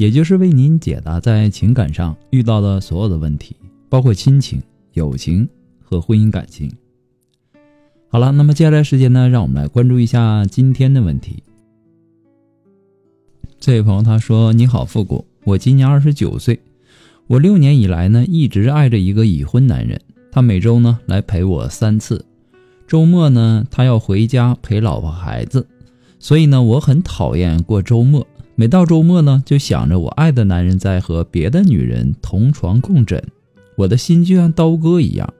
也就是为您解答在情感上遇到的所有的问题，包括亲情、友情和婚姻感情。好了，那么接下来时间呢，让我们来关注一下今天的问题。这位朋友他说：“你好，复古，我今年二十九岁，我六年以来呢一直爱着一个已婚男人，他每周呢来陪我三次。”周末呢，他要回家陪老婆孩子，所以呢，我很讨厌过周末。每到周末呢，就想着我爱的男人在和别的女人同床共枕，我的心就像刀割一样。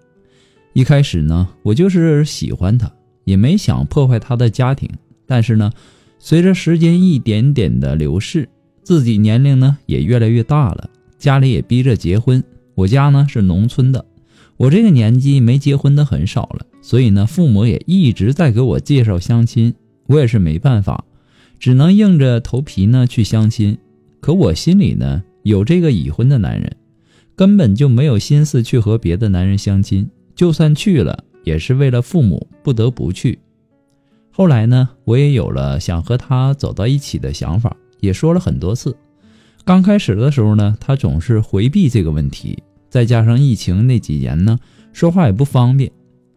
一开始呢，我就是喜欢他，也没想破坏他的家庭。但是呢，随着时间一点点的流逝，自己年龄呢也越来越大了，家里也逼着结婚。我家呢是农村的，我这个年纪没结婚的很少了。所以呢，父母也一直在给我介绍相亲，我也是没办法，只能硬着头皮呢去相亲。可我心里呢有这个已婚的男人，根本就没有心思去和别的男人相亲。就算去了，也是为了父母不得不去。后来呢，我也有了想和他走到一起的想法，也说了很多次。刚开始的时候呢，他总是回避这个问题，再加上疫情那几年呢，说话也不方便。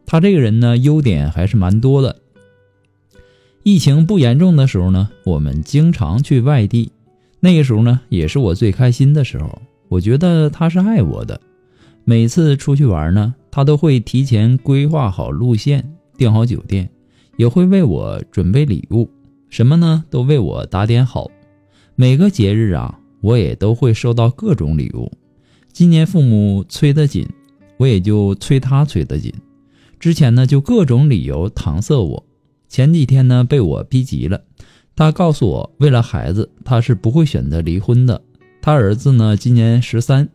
他这个人呢，优点还是蛮多的。疫情不严重的时候呢，我们经常去外地，那个时候呢，也是我最开心的时候。我觉得他是爱我的，每次出去玩呢，他都会提前规划好路线，订好酒店，也会为我准备礼物，什么呢，都为我打点好。每个节日啊，我也都会收到各种礼物。今年父母催得紧，我也就催他催得紧。之前呢，就各种理由搪塞我。前几天呢，被我逼急了。他告诉我，为了孩子，他是不会选择离婚的。他儿子呢，今年十三，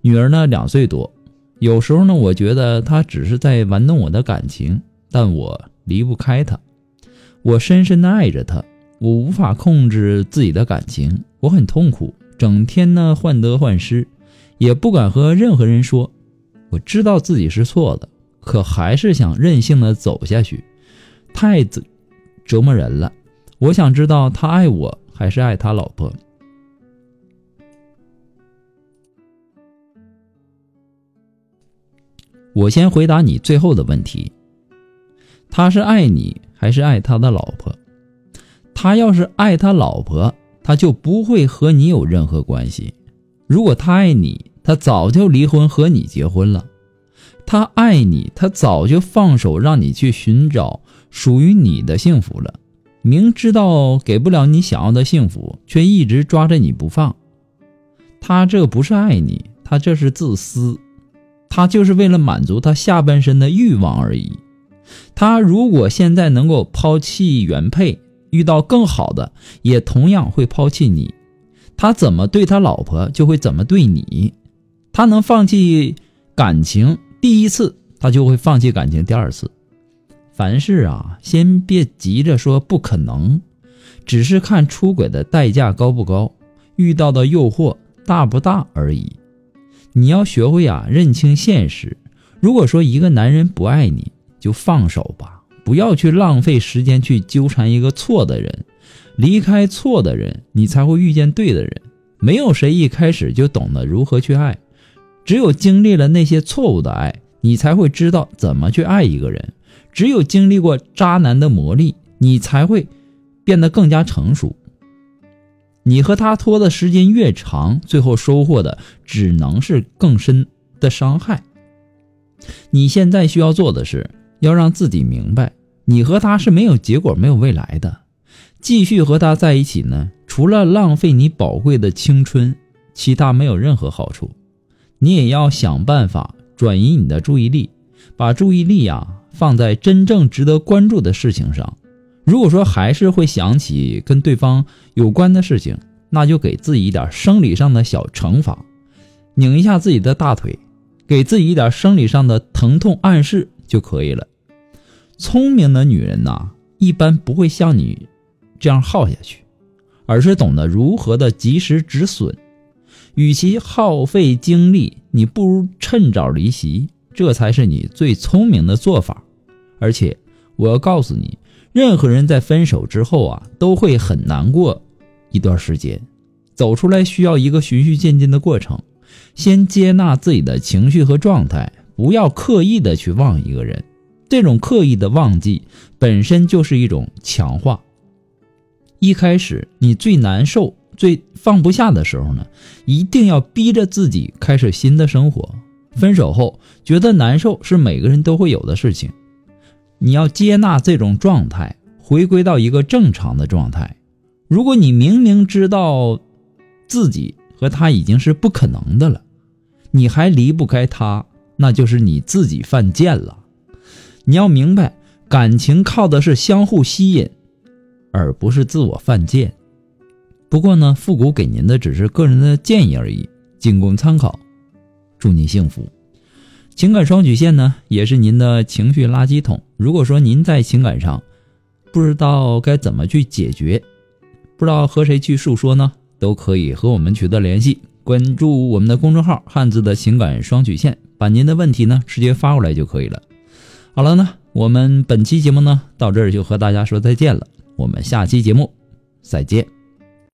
女儿呢两岁多。有时候呢，我觉得他只是在玩弄我的感情，但我离不开他。我深深的爱着他，我无法控制自己的感情，我很痛苦，整天呢患得患失，也不敢和任何人说。我知道自己是错的。可还是想任性的走下去，太折折磨人了。我想知道他爱我还是爱他老婆。我先回答你最后的问题：他是爱你还是爱他的老婆？他要是爱他老婆，他就不会和你有任何关系。如果他爱你，他早就离婚和你结婚了。他爱你，他早就放手让你去寻找属于你的幸福了。明知道给不了你想要的幸福，却一直抓着你不放。他这不是爱你，他这是自私。他就是为了满足他下半身的欲望而已。他如果现在能够抛弃原配，遇到更好的，也同样会抛弃你。他怎么对他老婆，就会怎么对你。他能放弃感情。第一次他就会放弃感情，第二次，凡事啊，先别急着说不可能，只是看出轨的代价高不高，遇到的诱惑大不大而已。你要学会啊，认清现实。如果说一个男人不爱你，就放手吧，不要去浪费时间去纠缠一个错的人。离开错的人，你才会遇见对的人。没有谁一开始就懂得如何去爱。只有经历了那些错误的爱，你才会知道怎么去爱一个人；只有经历过渣男的磨砺，你才会变得更加成熟。你和他拖的时间越长，最后收获的只能是更深的伤害。你现在需要做的是，要让自己明白，你和他是没有结果、没有未来的。继续和他在一起呢，除了浪费你宝贵的青春，其他没有任何好处。你也要想办法转移你的注意力，把注意力呀放在真正值得关注的事情上。如果说还是会想起跟对方有关的事情，那就给自己一点生理上的小惩罚，拧一下自己的大腿，给自己一点生理上的疼痛暗示就可以了。聪明的女人呐，一般不会像你这样耗下去，而是懂得如何的及时止损。与其耗费精力，你不如趁早离席，这才是你最聪明的做法。而且，我要告诉你，任何人在分手之后啊，都会很难过一段时间，走出来需要一个循序渐进的过程。先接纳自己的情绪和状态，不要刻意的去忘一个人。这种刻意的忘记本身就是一种强化。一开始你最难受。最放不下的时候呢，一定要逼着自己开始新的生活。分手后觉得难受是每个人都会有的事情，你要接纳这种状态，回归到一个正常的状态。如果你明明知道自己和他已经是不可能的了，你还离不开他，那就是你自己犯贱了。你要明白，感情靠的是相互吸引，而不是自我犯贱。不过呢，复古给您的只是个人的建议而已，仅供参考。祝您幸福。情感双曲线呢，也是您的情绪垃圾桶。如果说您在情感上不知道该怎么去解决，不知道和谁去诉说呢，都可以和我们取得联系。关注我们的公众号“汉字的情感双曲线”，把您的问题呢直接发过来就可以了。好了呢，我们本期节目呢到这儿就和大家说再见了。我们下期节目再见。